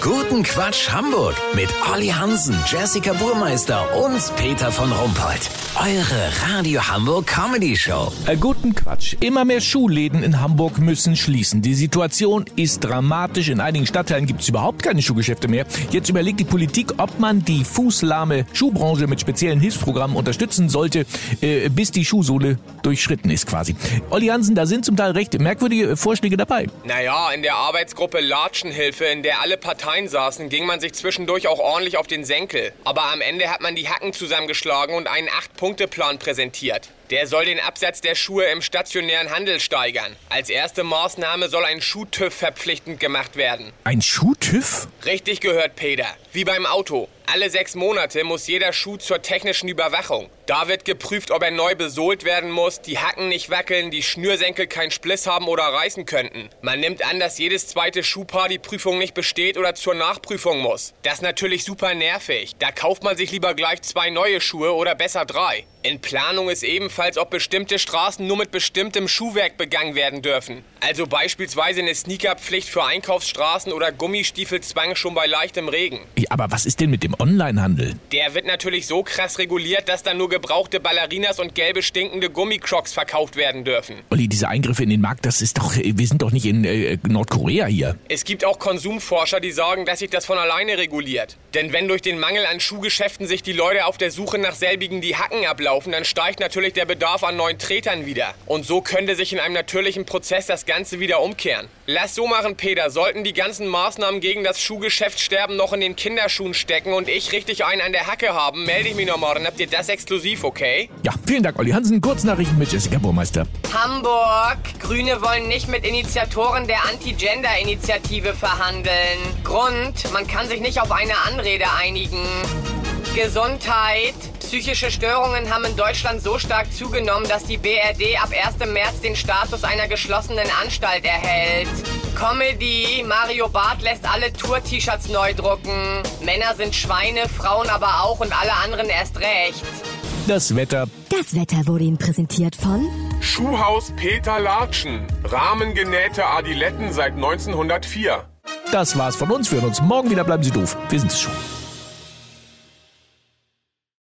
Guten Quatsch Hamburg mit Olli Hansen, Jessica Burmeister und Peter von Rumpold. Eure Radio Hamburg Comedy Show. Äh, guten Quatsch. Immer mehr Schuhläden in Hamburg müssen schließen. Die Situation ist dramatisch. In einigen Stadtteilen gibt es überhaupt keine Schuhgeschäfte mehr. Jetzt überlegt die Politik, ob man die fußlahme Schuhbranche mit speziellen Hilfsprogrammen unterstützen sollte, äh, bis die Schuhsohle durchschritten ist quasi. Olli Hansen, da sind zum Teil recht merkwürdige Vorschläge dabei. Naja, in der Arbeitsgruppe Latschenhilfe, in der alle Parteien saßen, ging man sich zwischendurch auch ordentlich auf den Senkel. Aber am Ende hat man die Hacken zusammengeschlagen und einen Acht-Punkte-Plan präsentiert. Der soll den Absatz der Schuhe im stationären Handel steigern. Als erste Maßnahme soll ein Schuhtüv verpflichtend gemacht werden. Ein Schuhtüv? Richtig gehört, Peter. Wie beim Auto. Alle sechs Monate muss jeder Schuh zur technischen Überwachung. Da wird geprüft, ob er neu besohlt werden muss, die Hacken nicht wackeln, die Schnürsenkel keinen Spliss haben oder reißen könnten. Man nimmt an, dass jedes zweite Schuhpaar die Prüfung nicht besteht oder zur Nachprüfung muss. Das ist natürlich super nervig. Da kauft man sich lieber gleich zwei neue Schuhe oder besser drei. In Planung ist ebenfalls, ob bestimmte Straßen nur mit bestimmtem Schuhwerk begangen werden dürfen. Also beispielsweise eine Sneakerpflicht für Einkaufsstraßen oder Gummistiefelzwang schon bei leichtem Regen. Ja, aber was ist denn mit dem Onlinehandel? Der wird natürlich so krass reguliert, dass dann nur gebrauchte Ballerinas und gelbe stinkende Gummicrocs verkauft werden dürfen. Olli, diese Eingriffe in den Markt, das ist doch, wir sind doch nicht in äh, Nordkorea hier. Es gibt auch Konsumforscher, die sagen, dass sich das von alleine reguliert. Denn wenn durch den Mangel an Schuhgeschäften sich die Leute auf der Suche nach selbigen die Hacken ablaufen, dann steigt natürlich der Bedarf an neuen Tretern wieder. Und so könnte sich in einem natürlichen Prozess das Ganze wieder umkehren. Lass so machen, Peter. Sollten die ganzen Maßnahmen gegen das Schuhgeschäftssterben noch in den Kinderschuhen stecken und ich richtig einen an der Hacke haben, melde ich mich noch morgen. Habt ihr das exklusiv, okay? Ja, vielen Dank, Olli Hansen. Kurznachrichten mit Jessica Burmeister. Hamburg. Grüne wollen nicht mit Initiatoren der Anti-Gender-Initiative verhandeln. Grund, man kann sich nicht auf eine Anrede einigen. Gesundheit. Psychische Störungen haben in Deutschland so stark zugenommen, dass die BRD ab 1. März den Status einer geschlossenen Anstalt erhält. Comedy. Mario Barth lässt alle Tour-T-Shirts neu drucken. Männer sind Schweine, Frauen aber auch und alle anderen erst recht. Das Wetter. Das Wetter wurde Ihnen präsentiert von Schuhhaus Peter Latschen. Rahmengenähte Adiletten seit 1904. Das war's von uns. Wir hören uns morgen wieder. Bleiben Sie doof. Wir sind es schon.